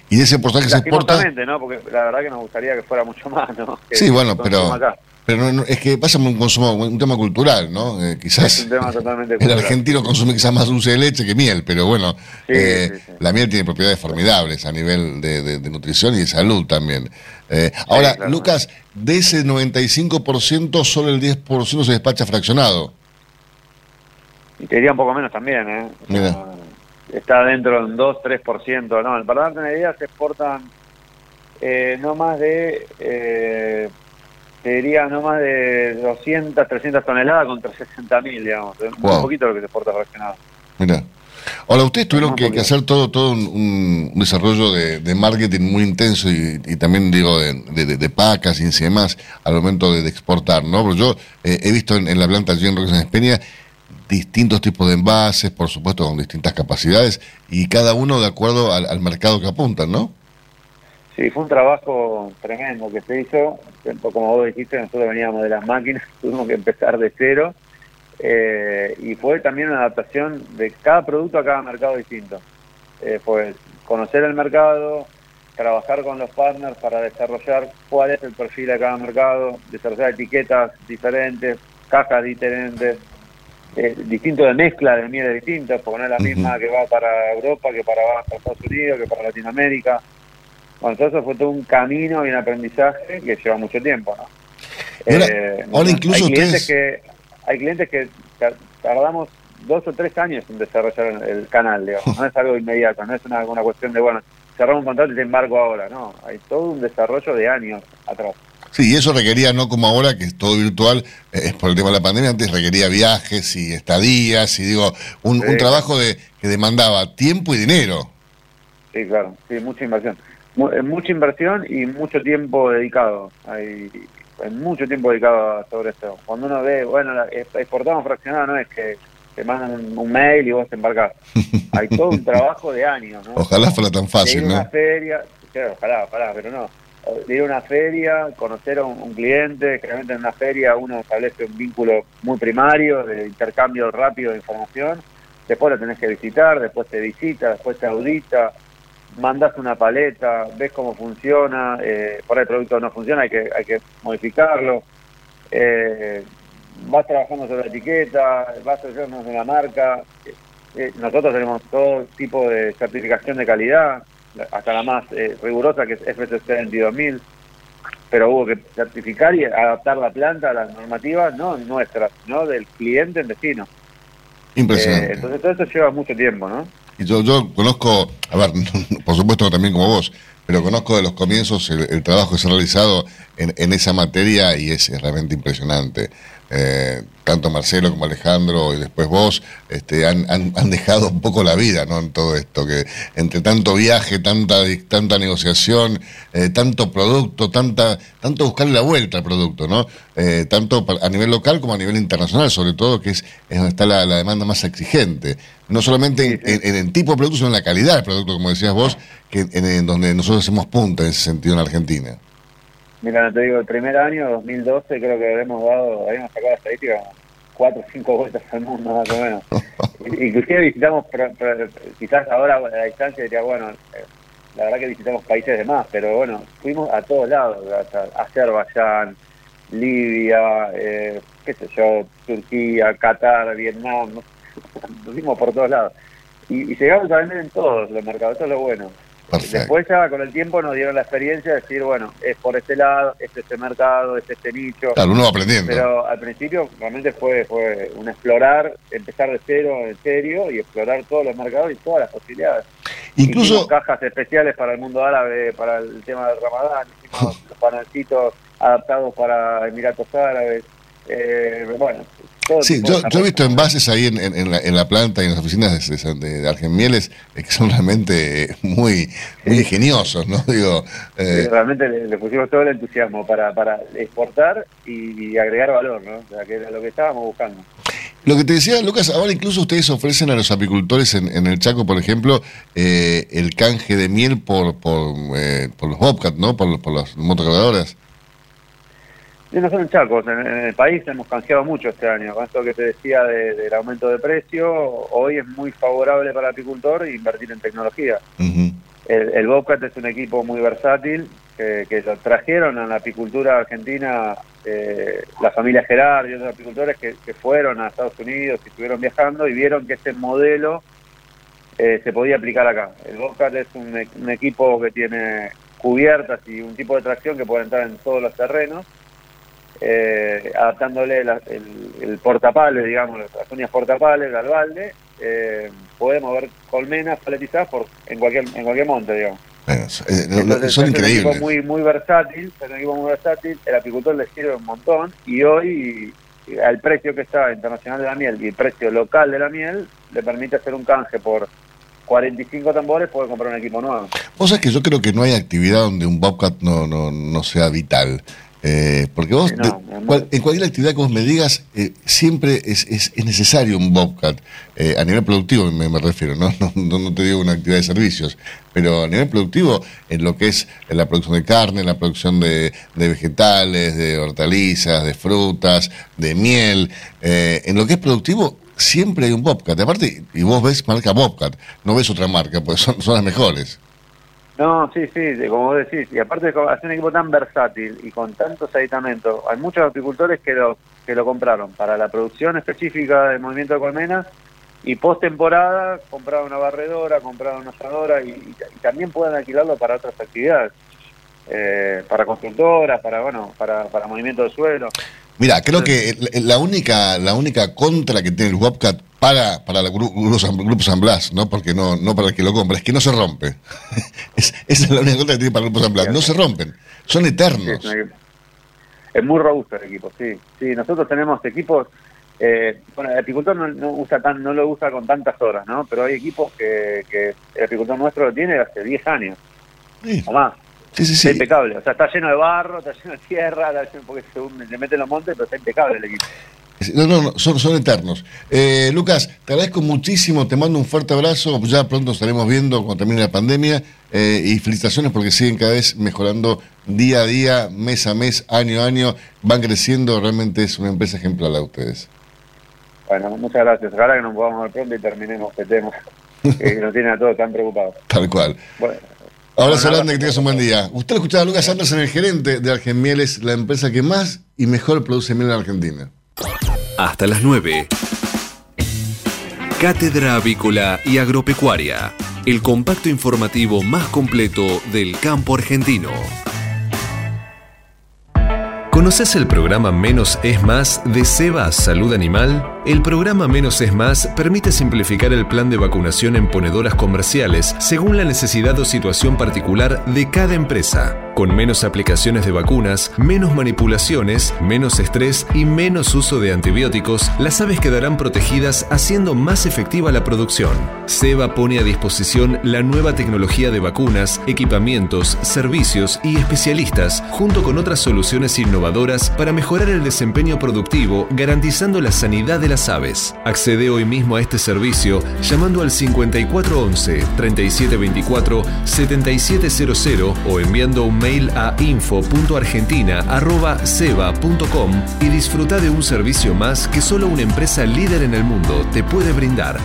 Y de ese porcentaje se exporta... ¿no? Porque la verdad que nos gustaría que fuera mucho más, ¿no? Que- Sí, bueno, pero, acá. Pero no- no, es que pasa un consumo, un tema cultural, ¿no? Eh, Es quizás un tema totalmente el cultural. argentino consume quizás más dulce de leche que miel, pero bueno, Sí, eh, sí, sí. la miel tiene propiedades formidables a nivel de, de- de nutrición y de salud también. Eh, ahora, claro. Lucas, de ese 95%, solo el 10% se despacha fraccionado. Y te diría un poco menos también, ¿eh? O sea, Mira. Está dentro de un 2-3%. No, para darte una idea, se exportan no más de te diría no más de 200, 300 toneladas contra 60 mil, digamos. Es Wow. Un poquito lo que se exporta fraccionado. Mira. Ahora, ustedes tuvieron que, que hacer todo todo un, un desarrollo de, de marketing muy intenso y, y también, digo, de, de, de packaging y demás al momento de, exportar, ¿no? Porque yo eh, he visto en, en la planta allí en Roques en Espeña distintos tipos de envases, por supuesto, con distintas capacidades y cada uno de acuerdo al, al mercado que apuntan, ¿no? Sí, fue un trabajo tremendo que se hizo. Como vos dijiste, nosotros veníamos de las máquinas, [laughs] tuvimos que empezar de cero. Eh, y fue también una adaptación de cada producto a cada mercado distinto. Eh, fue conocer el mercado, trabajar con los partners para desarrollar cuál es el perfil de cada mercado, desarrollar etiquetas diferentes, cajas diferentes, eh, distinto de mezcla de mieles distintas, porque no es la misma que va para Europa, que para, va para Estados Unidos, que para Latinoamérica. Bueno, todo eso fue todo un camino y un aprendizaje que lleva mucho tiempo, Eh, ahora incluso hay clientes ustedes- que hay clientes que tar- tardamos dos o tres años en desarrollar el, canal, digamos. [laughs] No es algo inmediato, no es una, una cuestión de, bueno, cerramos un contrato y te embargo ahora, no. Hay todo un desarrollo de años atrás. Sí, y eso requería, no como ahora, que es todo virtual, eh, es por el tema de la pandemia, antes requería viajes y estadías y digo, un, un trabajo de, que demandaba tiempo y dinero. Sí, claro, sí, mucha inversión. Mu- mucha inversión y mucho tiempo dedicado. Hay, hay mucho tiempo dedicado sobre esto. Cuando uno ve, bueno, la- exportamos fraccionado, no es que te mandan un, mail y vos te embarcás. [laughs] Hay todo un trabajo de años, ¿no? Ojalá fuera tan de ir fácil, a una ¿no? feria, claro, ojalá, ojalá, pero no. De ir a una feria, conocer a un, un cliente, generalmente en una feria uno establece un vínculo muy primario de intercambio rápido de información, después lo tenés que visitar, después te visita, después te audita, mandas una paleta, ves cómo funciona, eh, por ahí el producto no funciona, hay que, hay que modificarlo, eh, vas trabajando sobre la etiqueta, vas trabajando en la marca, eh, nosotros tenemos todo tipo de certificación de calidad, hasta la más eh, rigurosa que es FSC 22000, pero hubo que certificar y adaptar la planta a las normativas, no nuestras, sino del cliente en destino. Impresionante. Eh, entonces todo eso lleva mucho tiempo, ¿no? Y yo, yo conozco, a ver, [laughs] por supuesto también como vos, pero conozco de los comienzos el, trabajo que se ha realizado en, en esa materia y es realmente impresionante. Eh, tanto Marcelo como Alejandro y después vos este, han, han, han dejado un poco la vida ¿no? en todo esto, que entre tanto viaje, tanta, tanta negociación, eh, tanto producto, tanta, tanto buscarle la vuelta al producto, ¿no? Eh, tanto a nivel local como a nivel internacional, sobre todo, que es, es donde está la, la demanda más exigente. No solamente en, en- en el tipo de producto, sino en la calidad del producto, como decías vos, que en, en donde nosotros hacemos punta en ese sentido en Argentina. Mira, te digo, el primer año, 2012, creo que habremos dado, habíamos sacado la estadística cuatro o cinco vueltas al mundo, más o menos. [laughs] Inclusive visitamos, quizás ahora a la distancia diría, bueno, eh, la verdad que visitamos países de más, pero bueno, fuimos a todos lados, hasta Azerbaiyán, Libia, eh, qué sé yo, Turquía, Qatar, Vietnam, ¿no? nos fuimos por todos lados. Y, y llegamos a vender en todos los mercados, eso es lo bueno. Perfecto. Después ya con el tiempo nos dieron la experiencia de decir, bueno, es por este lado, es este mercado, es este nicho. Claro, uno va aprendiendo. Pero al principio realmente fue, fue un explorar, empezar de cero en serio y explorar todos los mercados y todas las posibilidades. Incluso- Hicimos cajas especiales para el mundo árabe, para el tema del ramadán, hicimos [laughs] los panelcitos adaptados para Emiratos Árabes. Eh, bueno, todo Sí, yo, yo he visto envases ahí en, en- en la, en la planta y en las oficinas de, de, de Argemieles eh, que son realmente muy, muy ingeniosos, ¿no? [laughs] Digo, eh, Sí, realmente le, le pusimos todo el entusiasmo para, para exportar y, y agregar valor, ¿no? O sea, que era lo que estábamos buscando. Lo que te decía, Lucas, ahora incluso ustedes ofrecen a los apicultores en, en el Chaco, por ejemplo, eh, el canje de miel por por, eh, por los Bobcat, ¿no? Por, por las motocargadoras. Y no solo en Chacos, en, en el país hemos canjeado mucho este año. Con esto que te decía de- del aumento de precio, hoy es muy favorable para el apicultor invertir en tecnología. El, el Bobcat es un equipo muy versátil que, que lo trajeron a la apicultura argentina eh, la familia Gerard y otros apicultores que, que fueron a Estados Unidos y estuvieron viajando y vieron que este modelo eh, se podía aplicar acá. El Bobcat es un, un equipo que tiene cubiertas y un tipo de tracción que puede entrar en todos los terrenos, eh, adaptándole la- el, el portapales, digamos, las uñas portapales al balde, eh, puede mover colmenas paletizadas por, en, cualquier, en cualquier monte, digamos. Bueno, eh, lo- lo- Entonces, son es un equipo increíbles. muy, muy versátil, es un equipo muy versátil, el apicultor le sirve un montón y hoy y al precio que está internacional de la miel y el precio local de la miel le permite hacer un canje por 45 tambores, puede comprar un equipo nuevo. Vos sabés que yo creo que no hay actividad donde un Bobcat no, no, no sea vital. Eh, porque vos, Sí, no, de- no, cual- en cualquier actividad que vos me digas, eh, siempre es, es, es necesario un Bobcat. Eh, a nivel productivo me, me refiero, ¿no? [laughs] No, no, no te digo una actividad de servicios, pero a nivel productivo, en lo que es la producción de carne, la producción de, de vegetales, de hortalizas, de frutas, de miel, eh, en lo que es productivo, siempre hay un Bobcat. Aparte, y vos ves marca Bobcat, no ves otra marca, pues son, son las mejores. No, sí, sí, como vos decís, y aparte hacer un equipo tan versátil y con tantos aditamentos, hay muchos apicultores que lo, que lo compraron para la producción específica del movimiento de colmenas y post temporada compraron una barredora, compraron una asadora y, y- y también pueden alquilarlo para otras actividades, eh, para constructoras, para bueno, para, para movimiento de suelo. Mira, creo que la- única la única contra que tiene el Bobcat para para el gru- grupo San, grupo San Blas, no porque no no para el que lo compra, es que no se rompe. [laughs] Es- esa es la única contra que tiene para el grupo San Blas. No se rompen, son eternos. es, muy robusto el equipo, sí. Sí, nosotros tenemos equipos, eh, bueno, el apicultor no, no usa tan, no lo usa con tantas horas, ¿no? Pero hay equipos que, que el apicultor nuestro lo tiene hace 10 años Sí. o más. Sí, sí, Está sí. impecable, o sea, está lleno de barro, está lleno de tierra, está lleno- porque se, hunde, se mete en los montes, pero está impecable el equipo. No, no, no, son, son eternos. Eh, Lucas, te agradezco muchísimo, te mando un fuerte abrazo, ya pronto estaremos viendo cuando termine la pandemia eh, y felicitaciones porque siguen cada vez mejorando día a día, mes a mes, año a año, van creciendo, realmente es una empresa ejemplar la de ustedes. Bueno, muchas gracias. Ojalá que nos podamos ver pronto y terminemos este tema, [laughs] que nos tiene a todos tan preocupados. Tal cual. Bueno, Bueno, grande, que tengas un buen día. Usted lo escuchaba a Lucas Anderson, el gerente de Argenmieles, la empresa que más y mejor produce miel en Argentina. Hasta las 9. Cátedra Avícola y Agropecuaria, el compacto informativo más completo del campo argentino. ¿Conoces el programa Menos es Más de Seba Salud Animal? El programa Menos es Más permite simplificar el plan de vacunación en ponedoras comerciales según la necesidad o situación particular de cada empresa. Con menos aplicaciones de vacunas, menos manipulaciones, menos estrés y menos uso de antibióticos, las aves quedarán protegidas haciendo más efectiva la producción. Seba pone a disposición la nueva tecnología de vacunas, equipamientos, servicios y especialistas, junto con otras soluciones innovadoras para mejorar el desempeño productivo, garantizando la sanidad de las aves. Accede hoy mismo a este servicio llamando al 5411 3724 7700 o enviando un mail a info.argentina.seba.com y disfruta de un servicio más que solo una empresa líder en el mundo te puede brindar.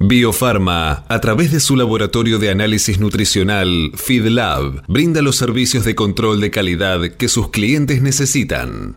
Biofarma, a través de su laboratorio de análisis nutricional, FeedLab, brinda los servicios de control de calidad que sus clientes necesitan.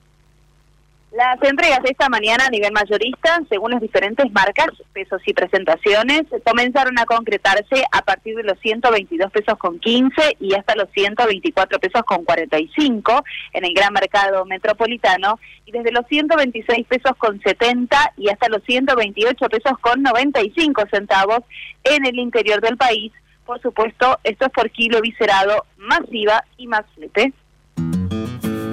Las entregas de esta mañana a nivel mayorista, según las diferentes marcas, pesos y presentaciones, comenzaron a concretarse a partir de los 122 pesos con 15 y hasta los 124 pesos con 45 en el gran mercado metropolitano y desde los 126 pesos con 70 y hasta los 128 pesos con 95 centavos en el interior del país. Por supuesto, esto es por kilo viscerado, masiva y más flete.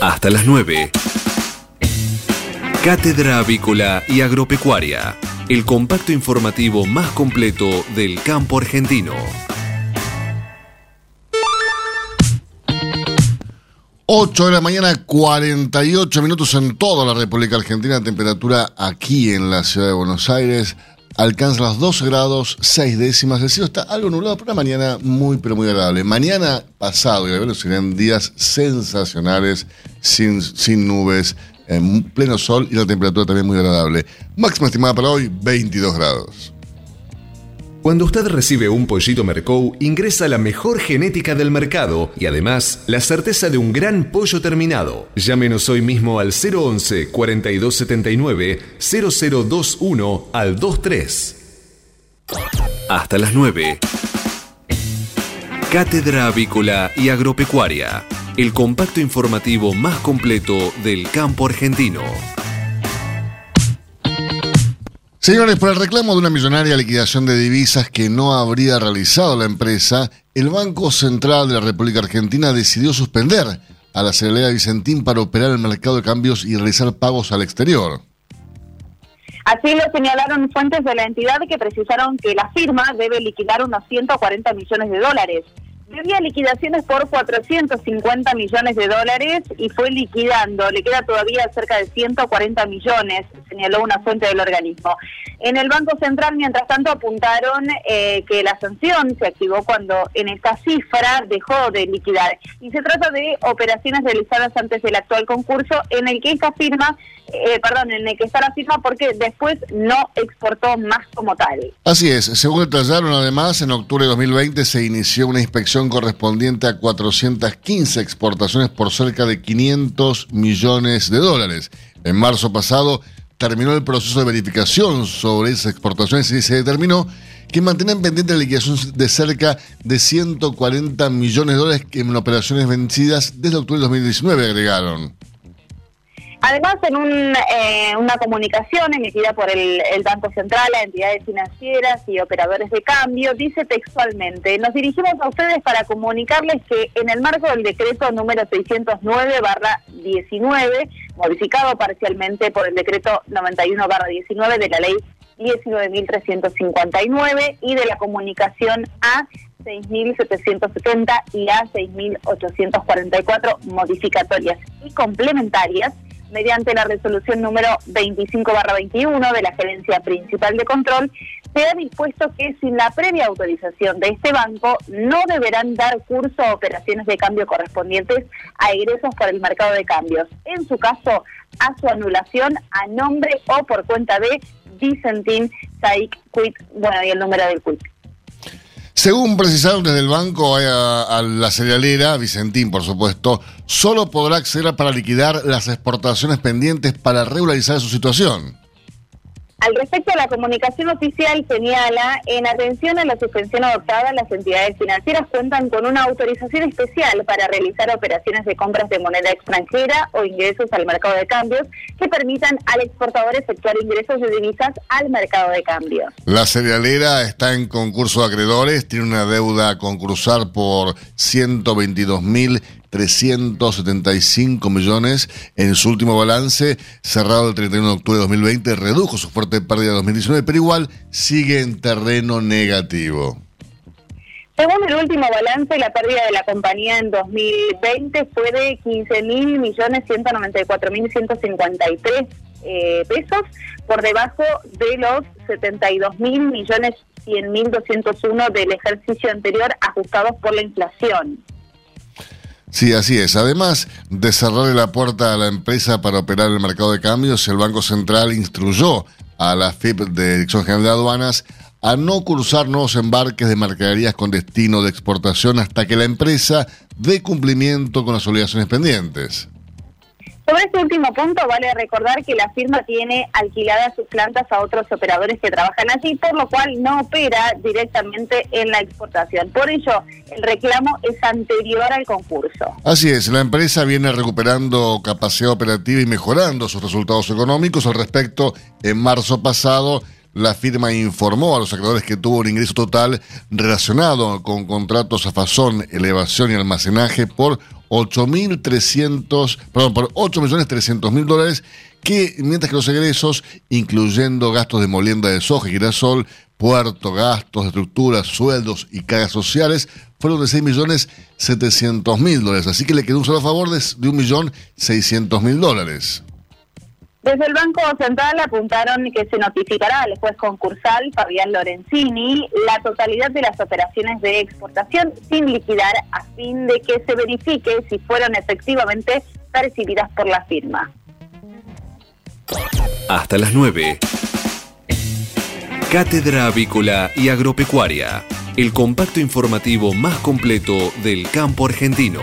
Hasta las 9. Cátedra Avícola y Agropecuaria, el compacto informativo más completo del campo argentino. 8 de la mañana, 48 minutos en toda la República Argentina. Temperatura aquí en la ciudad de Buenos Aires alcanza los 12 grados 6 décimas. El cielo está algo nublado, pero una mañana muy, pero muy agradable. Mañana pasado y a serían días sensacionales, sin, sin nubes, en pleno sol y la temperatura también muy agradable. Máxima estimada para hoy, 22 grados. Cuando usted recibe un pollito Mercou, ingresa la mejor genética del mercado y además la certeza de un gran pollo terminado. Llámenos hoy mismo al 011 4279 0021 al 23. Hasta las 9. Cátedra Avícola y Agropecuaria, el compacto informativo más completo del campo argentino. Señores, por el reclamo de una millonaria liquidación de divisas que no habría realizado la empresa, el Banco Central de la República Argentina decidió suspender a la Asamblea Vicentín para operar el mercado de cambios y realizar pagos al exterior. Así lo señalaron fuentes de la entidad que precisaron que la firma debe liquidar unos 140 millones de dólares debía liquidaciones por 450 millones de dólares y fue liquidando. Le queda todavía cerca de 140 millones, señaló una fuente del organismo. En el Banco Central, mientras tanto, apuntaron eh, que la sanción se activó cuando en esta cifra dejó de liquidar. Y se trata de operaciones realizadas antes del actual concurso en el que esta firma, eh, perdón, en el que está la firma porque después no exportó más como tal. Así es. Según detallaron además, en octubre de 2020 se inició una inspección correspondiente a 415 exportaciones por cerca de 500 millones de dólares. En marzo pasado terminó el proceso de verificación sobre esas exportaciones y se determinó que mantienen pendiente la liquidación de cerca de 140 millones de dólares en operaciones vencidas desde octubre de 2019, agregaron. Además, en un, eh, una comunicación emitida por el, el, Banco Central a entidades financieras y operadores de cambio, dice textualmente, nos dirigimos a ustedes para comunicarles que en el marco del decreto número 609-19, modificado parcialmente por el decreto 91-19 de la ley 19.359 y de la comunicación A 6.770 y A 6.844 modificatorias y complementarias mediante la resolución número 25-21 de la Gerencia Principal de Control, se ha dispuesto que sin la previa autorización de este banco no deberán dar curso a operaciones de cambio correspondientes a egresos por el mercado de cambios. En su caso, a su anulación a nombre o por cuenta de Vicentín Saik Quit, bueno, y el número del Quit. Según precisaron desde el banco a, la cerealera, Vicentín por supuesto, solo podrá acceder para liquidar las exportaciones pendientes para regularizar su situación. Al respecto, la comunicación oficial señala, en atención a la suspensión adoptada, las entidades financieras cuentan con una autorización especial para realizar operaciones de compras de moneda extranjera o ingresos al mercado de cambios que permitan al exportador efectuar ingresos de divisas al mercado de cambios. La cerealera está en concurso de acreedores, tiene una deuda a concursar por 122 mil 375 millones en su último balance, cerrado el 31 de octubre de 2020, redujo su fuerte pérdida de 2019, pero igual sigue en terreno negativo. Según el último balance, la pérdida de la compañía en 2020 fue de 15 mil millones 194 mil 153 eh, pesos, por debajo de los 72 mil millones 100 mil 201 del ejercicio anterior ajustados por la inflación. Sí, así es. Además de cerrarle la puerta a la empresa para operar el mercado de cambios, el Banco Central instruyó a la FIP de Dirección General de Aduanas a no cursar nuevos embarques de mercaderías con destino de exportación hasta que la empresa dé cumplimiento con las obligaciones pendientes. Sobre este último punto, vale recordar que la firma tiene alquiladas sus plantas a otros operadores que trabajan allí, por lo cual no opera directamente en la exportación. Por ello, el reclamo es anterior al concurso. Así es, la empresa viene recuperando capacidad operativa y mejorando sus resultados económicos. Al respecto, en marzo pasado, la firma informó a los acreedores que tuvo un ingreso total relacionado con contratos a fazón, elevación y almacenaje por 8.300, perdón, por 8.300.000 dólares, que mientras que los egresos, incluyendo gastos de molienda de soja y girasol, puerto, gastos estructuras, sueldos y cargas sociales, fueron de 6.700.000 dólares. Así que le quedó un solo favor de, de 1.600.000 dólares. Desde el Banco Central apuntaron que se notificará al juez concursal Fabián Lorenzini la totalidad de las operaciones de exportación sin liquidar a fin de que se verifique si fueron efectivamente percibidas por la firma. Hasta las 9. Cátedra Avícola y Agropecuaria, el compacto informativo más completo del campo argentino.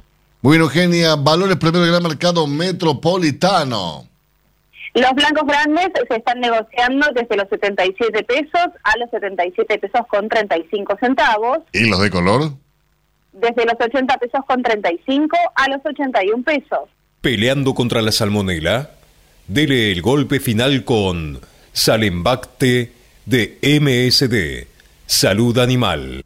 Muy bien, Eugenia. Valores primero del gran mercado metropolitano. Los blancos grandes se están negociando desde los 77 pesos a los 77 pesos con 35 centavos. ¿Y los de color? Desde los 80 pesos con 35 a los 81 pesos. Peleando contra la salmonela, dele el golpe final con Salembacte de MSD, Salud Animal.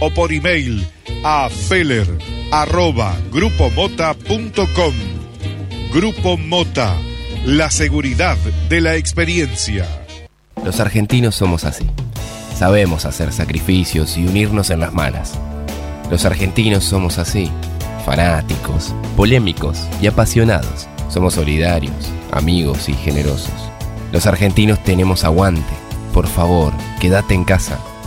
o por email a feller arroba grupomota.com. Grupo Mota, la seguridad de la experiencia. Los argentinos somos así. Sabemos hacer sacrificios y unirnos en las malas. Los argentinos somos así, fanáticos, polémicos y apasionados. Somos solidarios, amigos y generosos. Los argentinos tenemos aguante. Por favor, quédate en casa.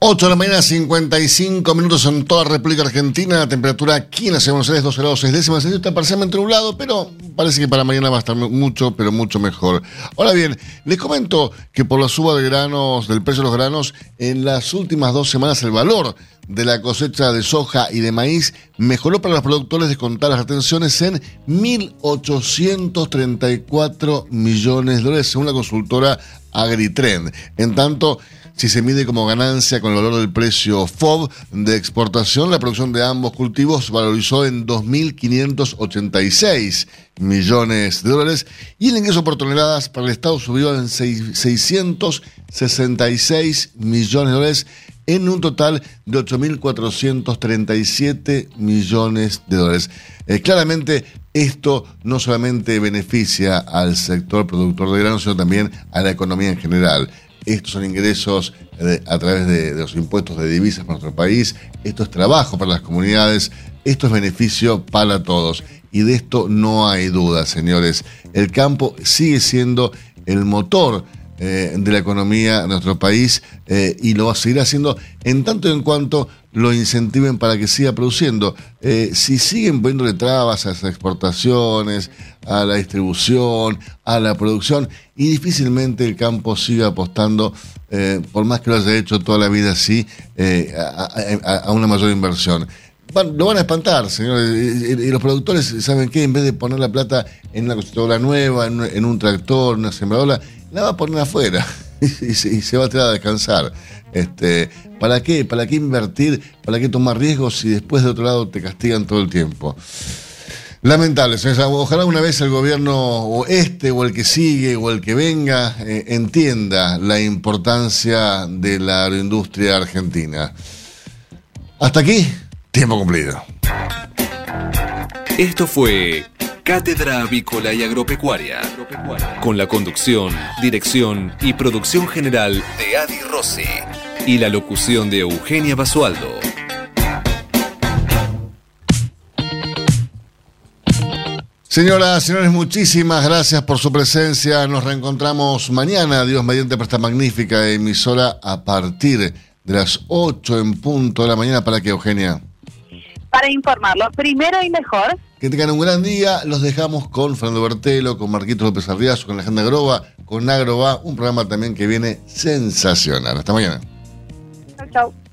8 de la mañana, 55 minutos en toda República Argentina. La temperatura aquí en la ciudad de Buenos Aires, 12 grados 6 décimas. Está parcialmente nublado, pero parece que para mañana va a estar mucho, pero mucho mejor. Ahora bien, les comento que por la suba de granos, del precio de los granos, en las últimas dos semanas el valor de la cosecha de soja y de maíz mejoró para los productores de contar las retenciones en 1.834 millones de dólares, según la consultora AgriTrend. En tanto, si se mide como ganancia con el valor del precio FOB de exportación, la producción de ambos cultivos valorizó en 2.586 millones de dólares y el ingreso por toneladas para el Estado subió en 666 millones de dólares en un total de 8.437 millones de dólares. Eh, claramente esto no solamente beneficia al sector productor de granos, sino también a la economía en general. Estos son ingresos eh, a través de, de, los impuestos de divisas para nuestro país. Esto es trabajo para las comunidades. Esto es beneficio para todos. Y de esto no hay duda, señores. El campo sigue siendo el motor eh, de la economía de nuestro país eh, y lo va a seguir haciendo en tanto y en cuanto lo incentiven para que siga produciendo. Eh, si siguen poniéndole trabas a las exportaciones, a la distribución, a la producción, y difícilmente el campo siga apostando, por más que lo haya hecho toda la vida así, a, una mayor inversión. Lo van a espantar, señores. Y, los productores, ¿saben qué? En vez de poner la plata en una cosechadora nueva, en, en un tractor, una sembradora, la va a poner afuera [laughs] y se, va a tirar a descansar. Este, ¿Para qué? ¿Para qué invertir? ¿Para qué tomar riesgos si después de otro lado te castigan todo el tiempo? Lamentable, ojalá una vez el gobierno, o este, o el que sigue, o el que venga, eh, entienda la importancia de la agroindustria argentina. Hasta aquí, tiempo cumplido. Esto fue Cátedra Avícola y Agropecuaria, con la conducción, dirección y producción general de Adi Rossi y la locución de Eugenia Basualdo. Señoras, señores, muchísimas gracias por su presencia. Nos reencontramos mañana, Dios mediante, para esta magnífica emisora a partir de las 8 en punto de la mañana. ¿Para qué, Eugenia? Para informarlo, primero y mejor. Que tengan un gran día. Los dejamos con Fernando Bertelo, con Marquitos López Arriazo, con Alejandra Groba, con Agroba, un programa también que viene sensacional. Hasta mañana. Chau, chau.